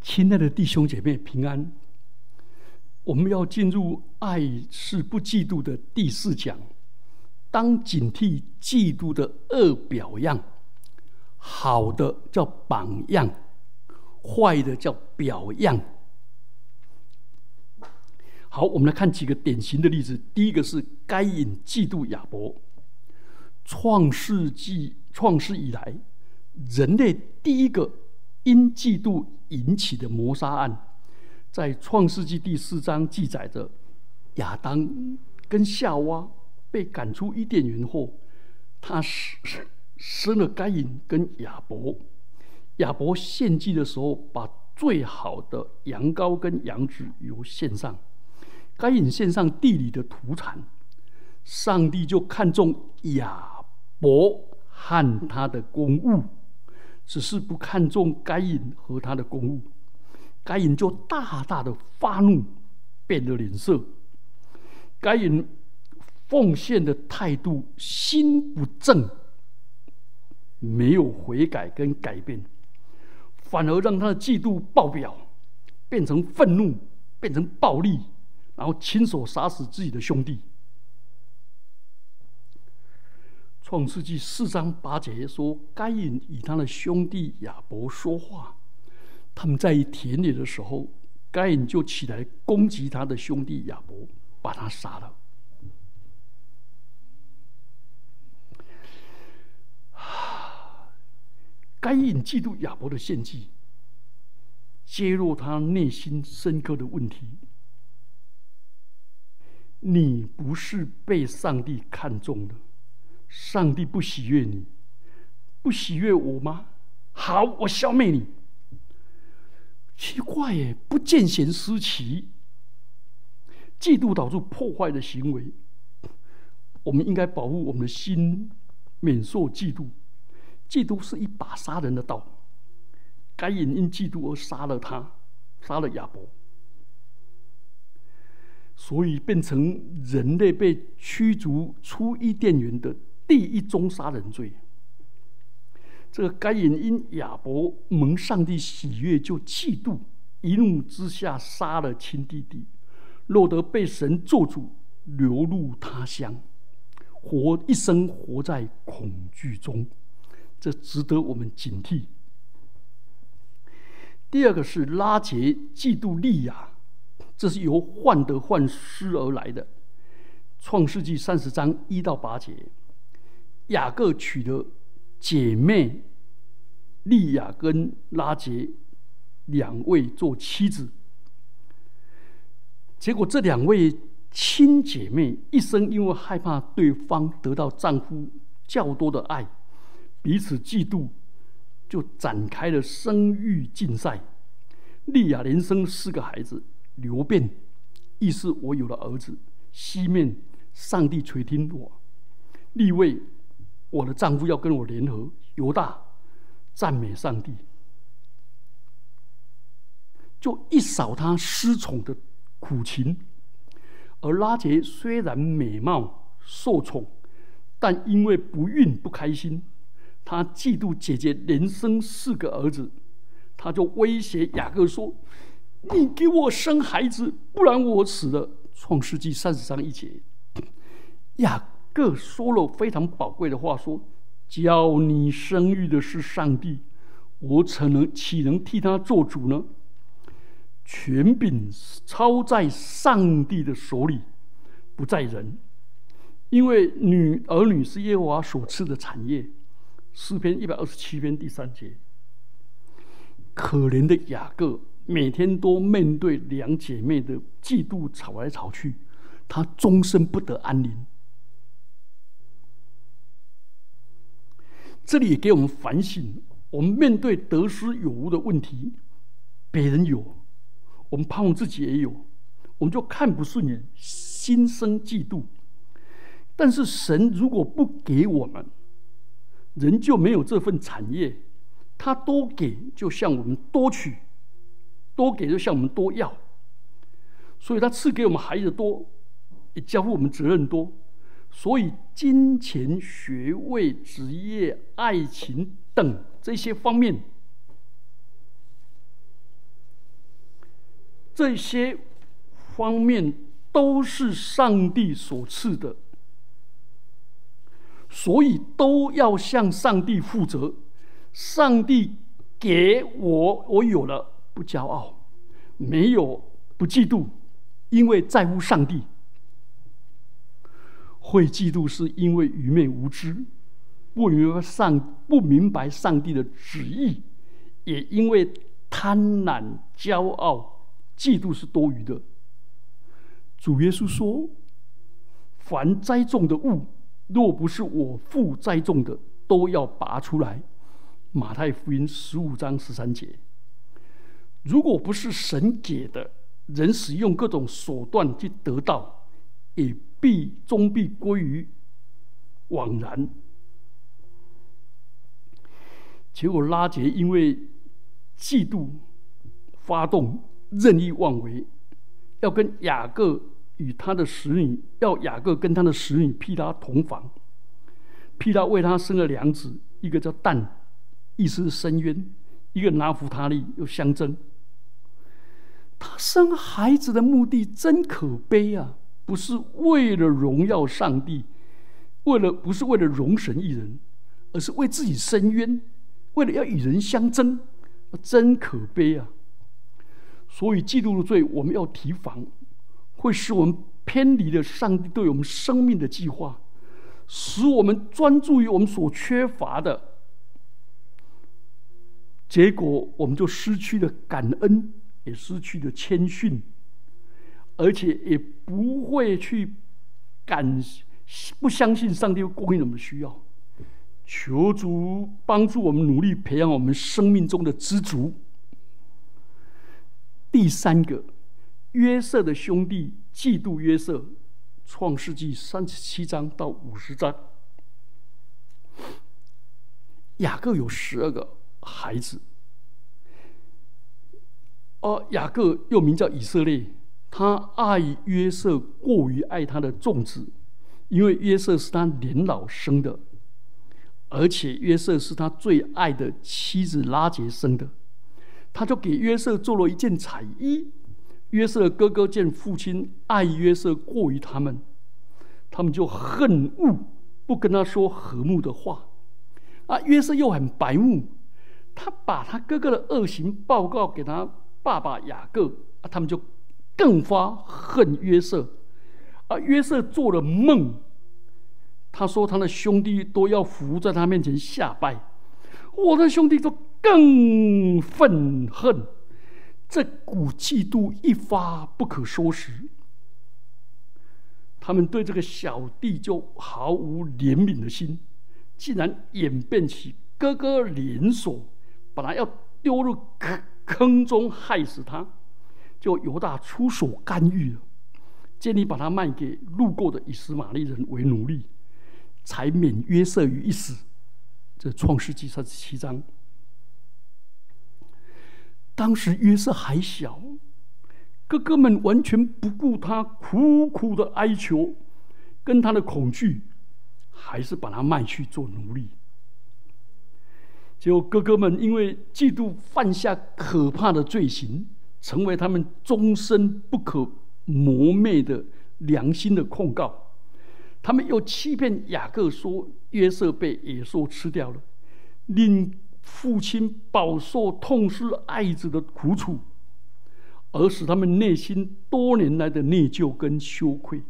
亲爱的弟兄姐妹，平安！我们要进入“爱是不嫉妒”的第四讲。当警惕嫉妒的恶表样，好的叫榜样，坏的叫表样。好，我们来看几个典型的例子。第一个是该隐嫉妒亚伯。创世纪创世以来，人类第一个因嫉妒引起的谋杀案，在创世纪第四章记载着亚当跟夏娃被赶出伊甸园后，他生生了该隐跟亚伯。亚伯献祭的时候，把最好的羊羔跟羊脂油献上。该隐献上地里的土产，上帝就看中亚伯和他的公物，只是不看重该隐和他的公务。该隐就大大的发怒，变了脸色。该隐奉献的态度心不正，没有悔改跟改变，反而让他的嫉妒爆表，变成愤怒，变成暴力。然后亲手杀死自己的兄弟。创世纪四章八节说：“该隐与他的兄弟亚伯说话，他们在田里的时候，该隐就起来攻击他的兄弟亚伯，把他杀了。”该隐嫉妒亚伯的献祭，揭露他内心深刻的问题。你不是被上帝看中的，上帝不喜悦你，不喜悦我吗？好，我消灭你。奇怪耶，不见贤思齐，嫉妒导致破坏的行为。我们应该保护我们的心，免受嫉妒。嫉妒是一把杀人的刀。该隐因嫉妒而杀了他，杀了亚伯。所以变成人类被驱逐出伊甸园的第一宗杀人罪。这个该隐因亚伯蒙上帝喜悦，就嫉妒，一怒之下杀了亲弟弟，落得被神做主，流入他乡，活一生活在恐惧中，这值得我们警惕。第二个是拉结嫉妒利亚。这是由患得患失而来的。创世纪三十章一到八节，雅各娶了姐妹利亚跟拉杰两位做妻子，结果这两位亲姐妹一生因为害怕对方得到丈夫较多的爱，彼此嫉妒，就展开了生育竞赛。利亚连生四个孩子。流变，意思我有了儿子。西面，上帝垂听我。立位，我的丈夫要跟我联合。犹大，赞美上帝。就一扫他失宠的苦情。而拉杰虽然美貌受宠，但因为不孕不开心，他嫉妒姐姐连生四个儿子，他就威胁雅各说。你给我生孩子，不然我死了。创世纪三十章一节，雅各说了非常宝贵的话，说：“教你生育的是上帝，我怎能岂能替他做主呢？权柄操在上帝的手里，不在人。因为女儿女是耶和华所赐的产业。”诗篇一百二十七篇第三节。可怜的雅各。每天都面对两姐妹的嫉妒吵来吵去，她终身不得安宁。这里也给我们反省：我们面对得失有无的问题，别人有，我们盼望自己也有，我们就看不顺眼，心生嫉妒。但是神如果不给我们，人就没有这份产业。他多给，就向我们多取。多给就向我们多要，所以他赐给我们孩子多，也交付我们责任多，所以金钱、学位、职业、爱情等这些方面，这些方面都是上帝所赐的，所以都要向上帝负责。上帝给我，我有了，不骄傲；没有，不嫉妒，因为在乎上帝。会嫉妒是因为愚昧无知，不明白上不明白上帝的旨意，也因为贪婪、骄傲、嫉妒是多余的。主耶稣说：“凡栽种的物，若不是我父栽种的，都要拔出来。”马太福音十五章十三节。如果不是神给的，人使用各种手段去得到，也。必终必归于枉然。结果拉杰因为嫉妒发动任意妄为，要跟雅各与他的使女，要雅各跟他的使女毗拉同房。毗拉为他生了两子，一个叫但，意思是深渊；一个拿弗他利，又相争。他生孩子的目的真可悲啊！不是为了荣耀上帝，为了不是为了容神一人，而是为自己伸冤，为了要与人相争，真可悲啊！所以嫉妒的罪，我们要提防，会使我们偏离了上帝对我们生命的计划，使我们专注于我们所缺乏的，结果我们就失去了感恩，也失去了谦逊。而且也不会去感不相信上帝会供应我们的需要，求主帮助我们努力培养我们生命中的知足。第三个，约瑟的兄弟嫉妒约瑟，创世纪三十七章到五十章。雅各有十二个孩子，哦，雅各又名叫以色列。他爱约瑟过于爱他的众子，因为约瑟是他年老生的，而且约瑟是他最爱的妻子拉杰生的，他就给约瑟做了一件彩衣。约瑟的哥哥见父亲爱约瑟过于他们，他们就恨恶，不跟他说和睦的话。啊，约瑟又很白目，他把他哥哥的恶行报告给他爸爸雅各，啊，他们就。更发恨约瑟，啊，约瑟做了梦，他说他的兄弟都要伏在他面前下拜，我的兄弟都更愤恨，这股嫉妒一发不可收拾，他们对这个小弟就毫无怜悯的心，竟然演变起哥哥连锁，本来要丢入坑坑中害死他。就犹大出手干预了，建议把他卖给路过的以斯玛利人为奴隶，才免约瑟于一死。这创世纪三十七章。当时约瑟还小，哥哥们完全不顾他苦苦的哀求，跟他的恐惧，还是把他卖去做奴隶。结果哥哥们因为嫉妒，犯下可怕的罪行。成为他们终身不可磨灭的良心的控告。他们又欺骗雅各说约瑟被野兽吃掉了，令父亲饱受痛失爱子的苦楚，而使他们内心多年来的内疚跟羞愧。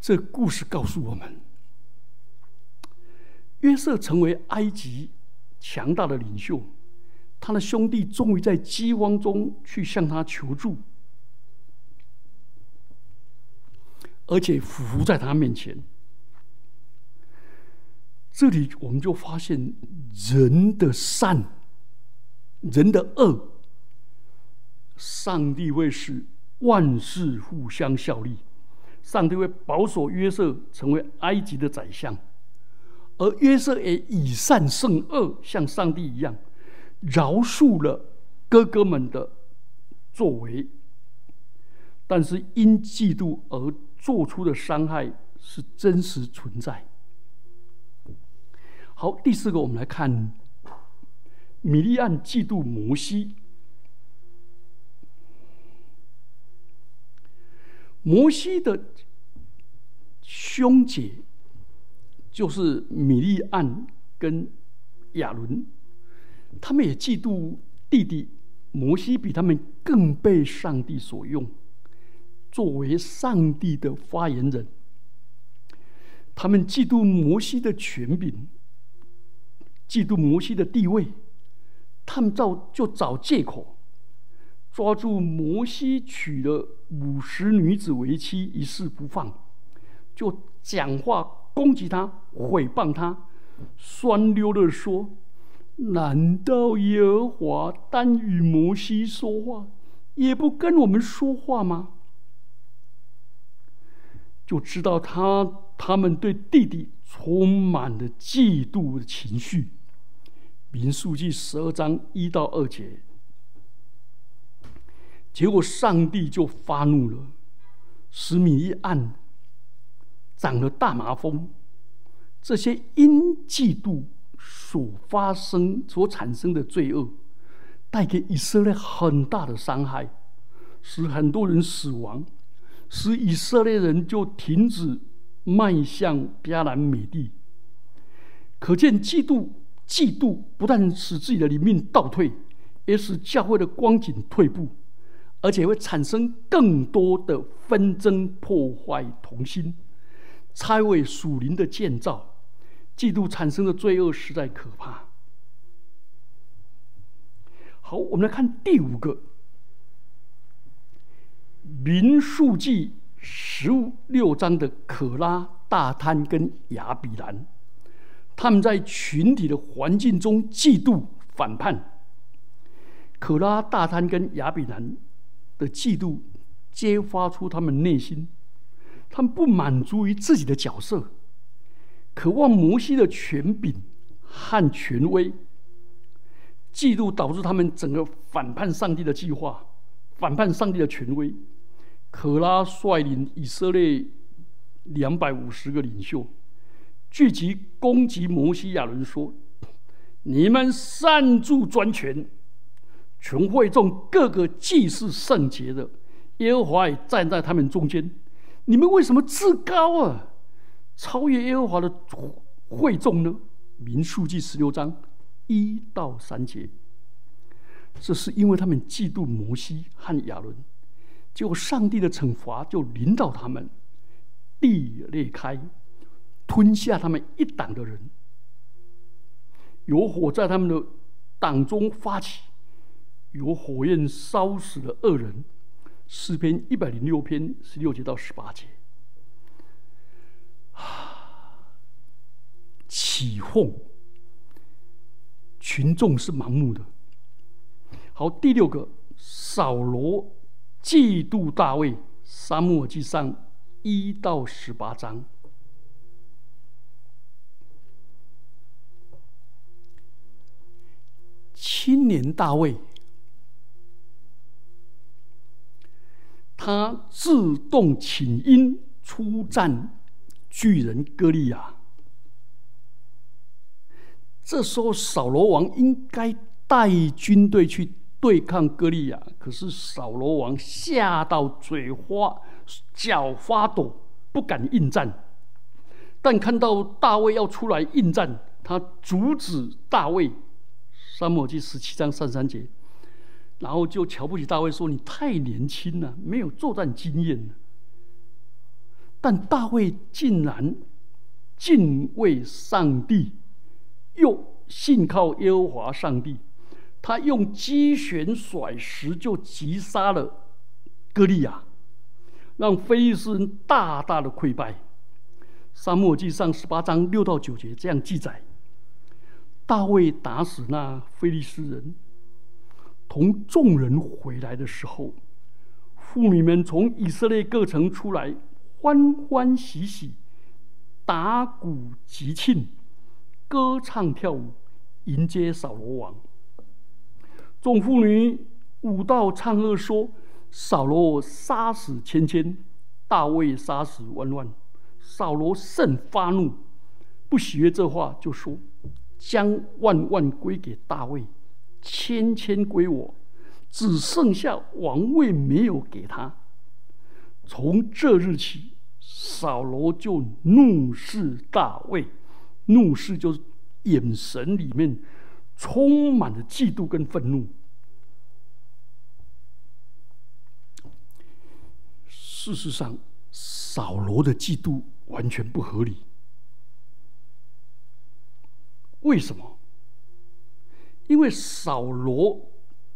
这故事告诉我们，约瑟成为埃及。强大的领袖，他的兄弟终于在饥荒中去向他求助，而且伏在他面前。这里我们就发现人的善，人的恶，上帝会使万事互相效力，上帝会保守约瑟成为埃及的宰相。而约瑟也以善胜恶，像上帝一样饶恕了哥哥们的作为，但是因嫉妒而做出的伤害是真实存在。好，第四个，我们来看米利暗嫉妒摩西。摩西的兄姐就是米利暗跟亚伦，他们也嫉妒弟弟摩西比他们更被上帝所用，作为上帝的发言人。他们嫉妒摩西的权柄，嫉妒摩西的地位，他们找就找借口，抓住摩西娶了五十女子为妻一事不放，就讲话攻击他、毁谤他，酸溜的说：“难道耶和华单与摩西说话，也不跟我们说话吗？”就知道他。他们对弟弟充满了嫉妒的情绪。民数记十二章一到二节，结果上帝就发怒了，使米一暗长了大麻风。这些因嫉妒所发生、所产生的罪恶，带给以色列很大的伤害，使很多人死亡，使以色列人就停止。迈向迦南美地，可见嫉妒，嫉妒不但使自己的灵命倒退，也使教会的光景退步，而且会产生更多的纷争，破坏同心，拆毁属灵的建造。嫉妒产生的罪恶实在可怕。好，我们来看第五个民数记。十五六章的可拉、大贪跟亚比兰，他们在群体的环境中嫉妒、反叛。可拉、大贪跟亚比兰的嫉妒，揭发出他们内心，他们不满足于自己的角色，渴望摩西的权柄和权威。嫉妒导致他们整个反叛上帝的计划，反叛上帝的权威。可拉率领以色列两百五十个领袖聚集攻击摩西亚伦，说：“你们擅助专权，全会众各个祭祀圣洁的，耶和华也站在他们中间。你们为什么自高啊？超越耶和华的会众呢？”民数记十六章一到三节，这是因为他们嫉妒摩西和亚伦。结果，上帝的惩罚就临到他们，地裂开，吞下他们一党的人。有火在他们的党中发起，有火焰烧死了恶人。诗篇一百零六篇十六节到十八节，啊，起哄，群众是盲目的。好，第六个，扫罗。嫉妒大卫，沙漠记上一到十八章。青年大卫，他自动请缨出战巨人歌利亚。这时候，扫罗王应该带军队去。对抗歌利亚，可是扫罗王吓到嘴花、脚发抖，不敢应战。但看到大卫要出来应战，他阻止大卫。沙漠记十七章三三节，然后就瞧不起大卫，说：“你太年轻了，没有作战经验。”但大卫竟然敬畏上帝，又信靠耶和华上帝。他用机旋甩石就击杀了歌利亚，让非利士人大大的溃败。沙漠记上十八章六到九节这样记载：大卫打死那非利士人，同众人回来的时候，妇女们从以色列各城出来，欢欢喜喜，打鼓集庆，歌唱跳舞，迎接扫罗王。众妇女舞道唱和说：“扫罗杀死千千，大卫杀死万万。”扫罗甚发怒，不喜悦这话，就说：“将万万归给大卫，千千归我，只剩下王位没有给他。从这日起，扫罗就怒视大卫，怒视就是眼神里面充满了嫉妒跟愤怒。事实上，扫罗的嫉妒完全不合理。为什么？因为扫罗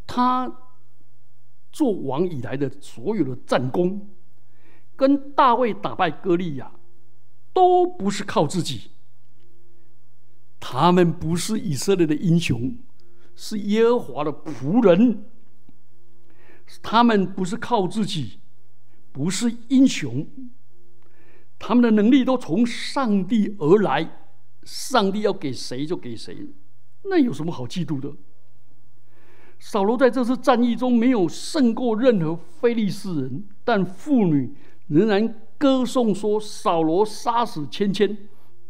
他做王以来的所有的战功，跟大卫打败歌利亚，都不是靠自己。他们不是以色列的英雄，是耶和华的仆人。他们不是靠自己，不是英雄。他们的能力都从上帝而来，上帝要给谁就给谁。那有什么好嫉妒的？扫罗在这次战役中没有胜过任何非利士人，但妇女仍然歌颂说：“扫罗杀死千千，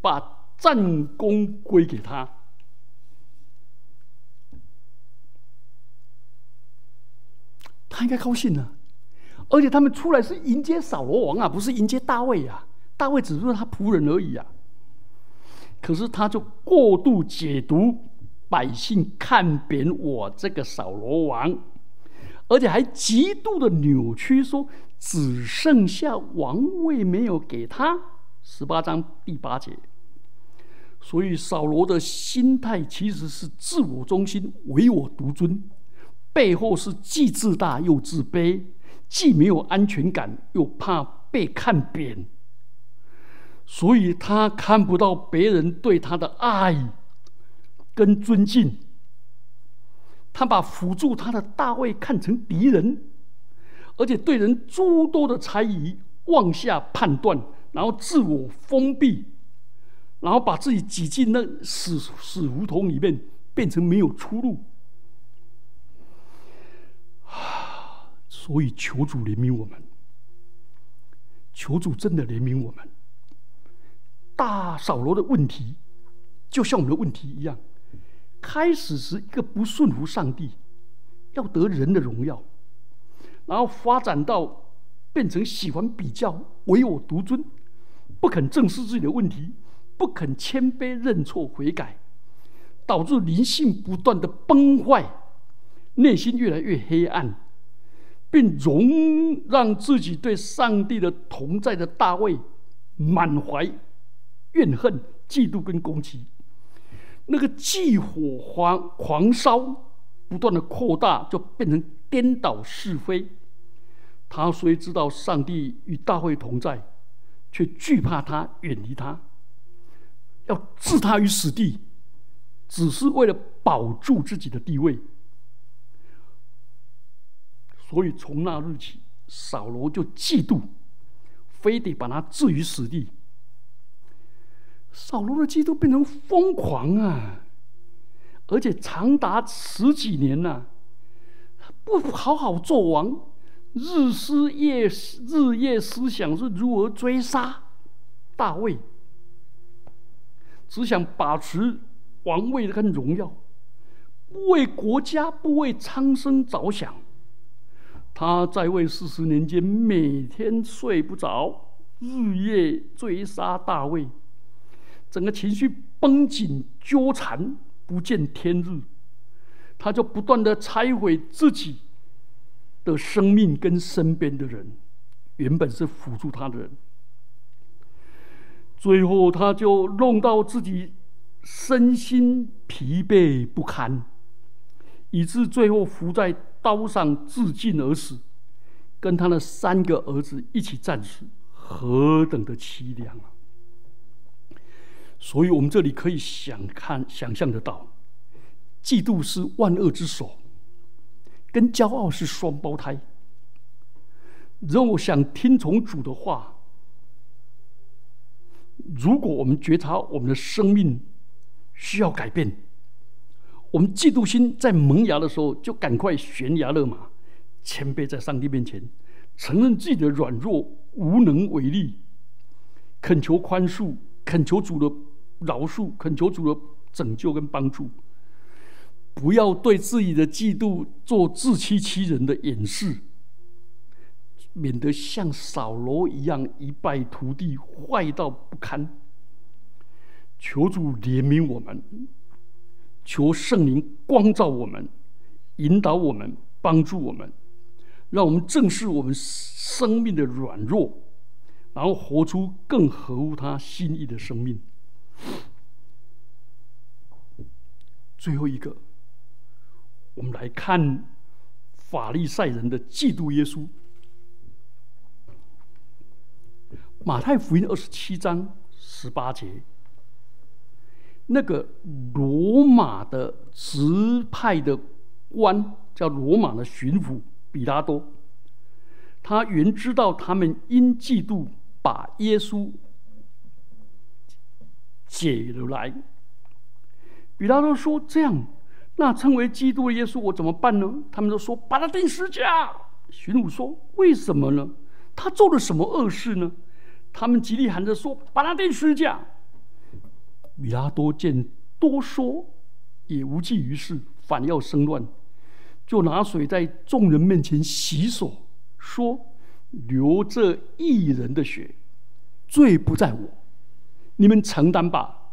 把战功归给他。”他应该高兴啊！而且他们出来是迎接扫罗王啊，不是迎接大卫啊。大卫只是他仆人而已啊。可是他就过度解读。百姓看扁我这个扫罗王，而且还极度的扭曲，说只剩下王位没有给他。十八章第八节。所以扫罗的心态其实是自我中心、唯我独尊，背后是既自大又自卑，既没有安全感又怕被看扁，所以他看不到别人对他的爱。跟尊敬，他把辅助他的大卫看成敌人，而且对人诸多的猜疑、妄下判断，然后自我封闭，然后把自己挤进那死死胡同里面，变成没有出路。所以求主怜悯我们，求主真的怜悯我们。大扫罗的问题，就像我们的问题一样。开始是一个不顺服上帝，要得人的荣耀，然后发展到变成喜欢比较、唯我独尊，不肯正视自己的问题，不肯谦卑认错悔改，导致灵性不断的崩坏，内心越来越黑暗，并容让自己对上帝的同在的大卫满怀怨恨、嫉妒跟攻击。那个忌火狂狂烧，不断的扩大，就变成颠倒是非。他虽知道上帝与大卫同在，却惧怕他，远离他，要置他于死地，只是为了保住自己的地位。所以从那日起，扫罗就嫉妒，非得把他置于死地。扫罗的基督变成疯狂啊，而且长达十几年呐，不好好做王，日思夜日夜思想是如何追杀大卫，只想把持王位跟荣耀，不为国家不为苍生着想。他在位四十年间，每天睡不着，日夜追杀大卫。整个情绪绷紧纠缠，不见天日，他就不断的拆毁自己的生命跟身边的人，原本是辅助他的人，最后他就弄到自己身心疲惫不堪，以致最后伏在刀上自尽而死，跟他的三个儿子一起战死，何等的凄凉啊！所以，我们这里可以想看、想象得到，嫉妒是万恶之首，跟骄傲是双胞胎。如果想听从主的话，如果我们觉察我们的生命需要改变，我们嫉妒心在萌芽的时候，就赶快悬崖勒马，谦卑在上帝面前，承认自己的软弱、无能为力，恳求宽恕，恳求主的。饶恕，恳求主的拯救跟帮助，不要对自己的嫉妒做自欺欺人的掩饰，免得像扫罗一样一败涂地，坏到不堪。求主怜悯我们，求圣灵光照我们，引导我们，帮助我们，让我们正视我们生命的软弱，然后活出更合乎他心意的生命。最后一个，我们来看法利赛人的嫉妒耶稣。马太福音二十七章十八节。那个罗马的直派的官叫罗马的巡抚比拉多，他原知道他们因嫉妒把耶稣解了来。比拉多说：“这样，那称为基督的耶稣，我怎么办呢？”他们都说：“把他钉十架。”巡抚说：“为什么呢？他做了什么恶事呢？”他们极力喊着说：“把他钉十架。”比拉多见多说也无济于事，反要生乱，就拿水在众人面前洗手，说：“流这一人的血，罪不在我，你们承担吧。”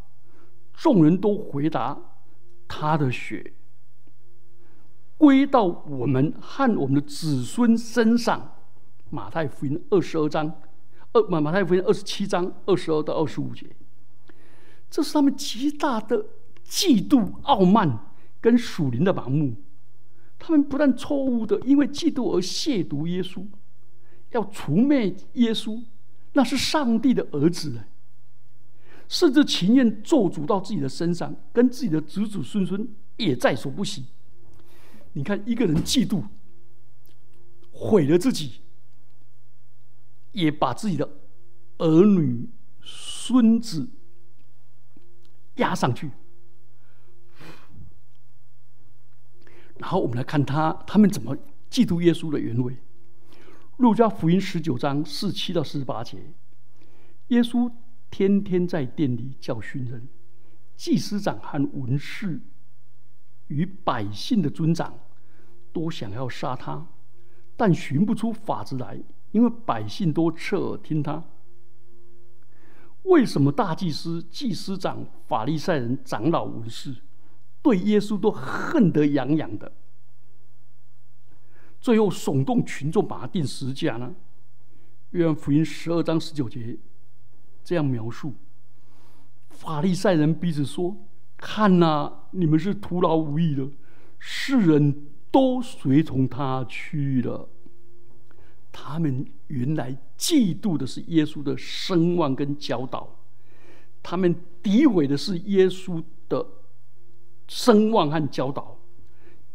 众人都回答：“他的血归到我们和我们的子孙身上。”马太福音二十二章二马马太福音二十七章二十二到二十五节。这是他们极大的嫉妒、傲慢跟属灵的盲目。他们不但错误的因为嫉妒而亵渎耶稣，要除灭耶稣，那是上帝的儿子，甚至情愿做主到自己的身上，跟自己的子子孙孙也在所不惜。你看，一个人嫉妒，毁了自己，也把自己的儿女、孙子。压上去，然后我们来看他他们怎么嫉妒耶稣的原委。路加福音十九章四七到四十八节，耶稣天天在店里教训人，祭司长和文士与百姓的尊长都想要杀他，但寻不出法子来，因为百姓都侧耳听他。为什么大祭司、祭司长、法利赛人、长老、文士对耶稣都恨得痒痒的？最后耸动群众把他钉十字架呢？约翰福音十二章十九节这样描述：法利赛人彼此说：“看呐，你们是徒劳无益的，世人都随从他去了。”他们原来嫉妒的是耶稣的声望跟教导，他们诋毁的是耶稣的声望和教导，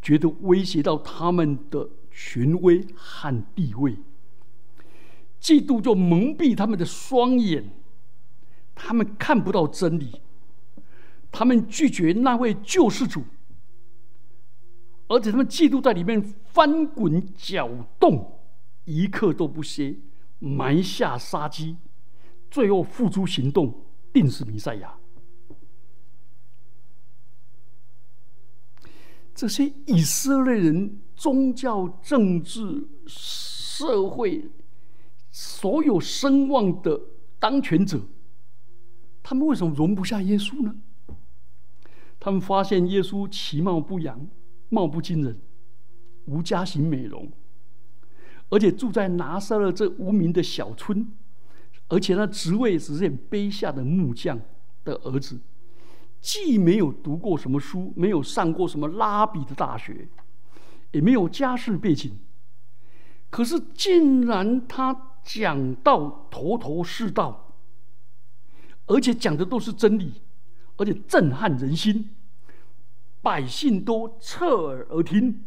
觉得威胁到他们的权威和地位。嫉妒就蒙蔽他们的双眼，他们看不到真理，他们拒绝那位救世主，而且他们嫉妒在里面翻滚搅动。一刻都不歇，埋下杀机，最后付诸行动，定死弥赛亚。这些以色列人宗教、政治、社会所有声望的当权者，他们为什么容不下耶稣呢？他们发现耶稣其貌不扬，貌不惊人，无家型美容。而且住在拿撒勒这无名的小村，而且那职位只是很卑下的木匠的儿子，既没有读过什么书，没有上过什么拉比的大学，也没有家世背景，可是竟然他讲道头头是道，而且讲的都是真理，而且震撼人心，百姓都侧耳而听。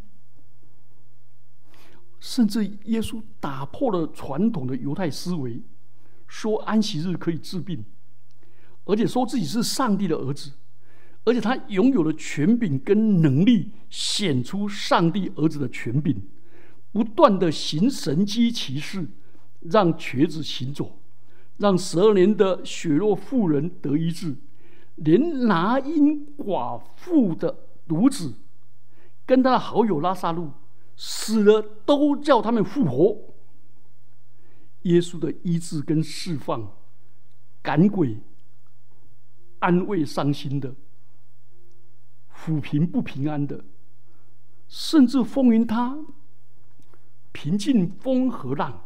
甚至耶稣打破了传统的犹太思维，说安息日可以治病，而且说自己是上帝的儿子，而且他拥有了权柄跟能力，显出上帝儿子的权柄，不断的行神机骑士，让瘸子行走，让十二年的血肉妇人得医治，连拿因寡妇的独子跟他的好友拉萨路死了，都叫他们复活。耶稣的医治跟释放，赶鬼、安慰伤心的、抚平不平安的，甚至风云他平静风和浪，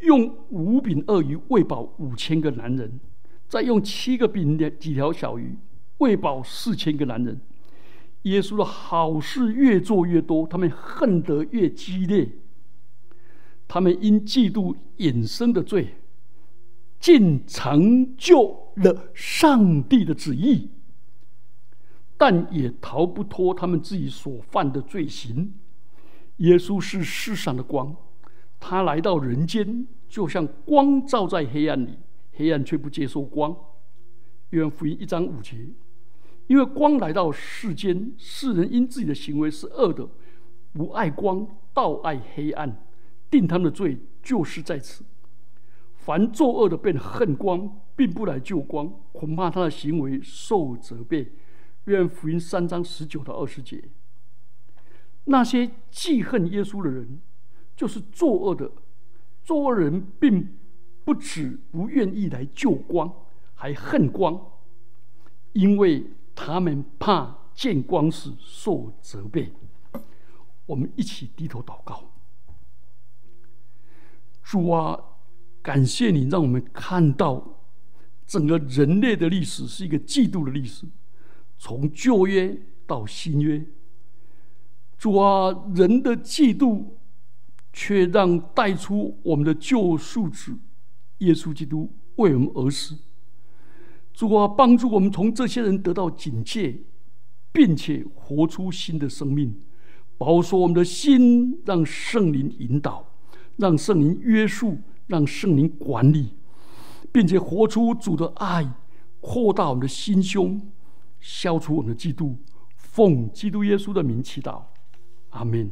用五饼二鱼喂饱五千个男人，再用七个饼的几条小鱼喂饱四千个男人。耶稣的好事越做越多，他们恨得越激烈。他们因嫉妒衍生的罪，竟成就了上帝的旨意，但也逃不脱他们自己所犯的罪行。耶稣是世上的光，他来到人间，就像光照在黑暗里，黑暗却不接受光。约翰福音一章五节，因为光来到世间，世人因自己的行为是恶的，不爱光，倒爱黑暗。定他们的罪就是在此。凡作恶的便恨光，并不来救光，恐怕他的行为受责备。愿福音三章十九到二十节。那些记恨耶稣的人，就是作恶的。作恶人并不止不愿意来救光，还恨光，因为他们怕见光时受责备。我们一起低头祷告。主啊，感谢你让我们看到整个人类的历史是一个嫉妒的历史，从旧约到新约。主啊，人的嫉妒却让带出我们的救赎主耶稣基督为我们而死。主啊，帮助我们从这些人得到警戒，并且活出新的生命，保守我们的心，让圣灵引导。让圣灵约束，让圣灵管理，并且活出主的爱，扩大我们的心胸，消除我们的嫉妒。奉基督耶稣的名祈祷，阿门。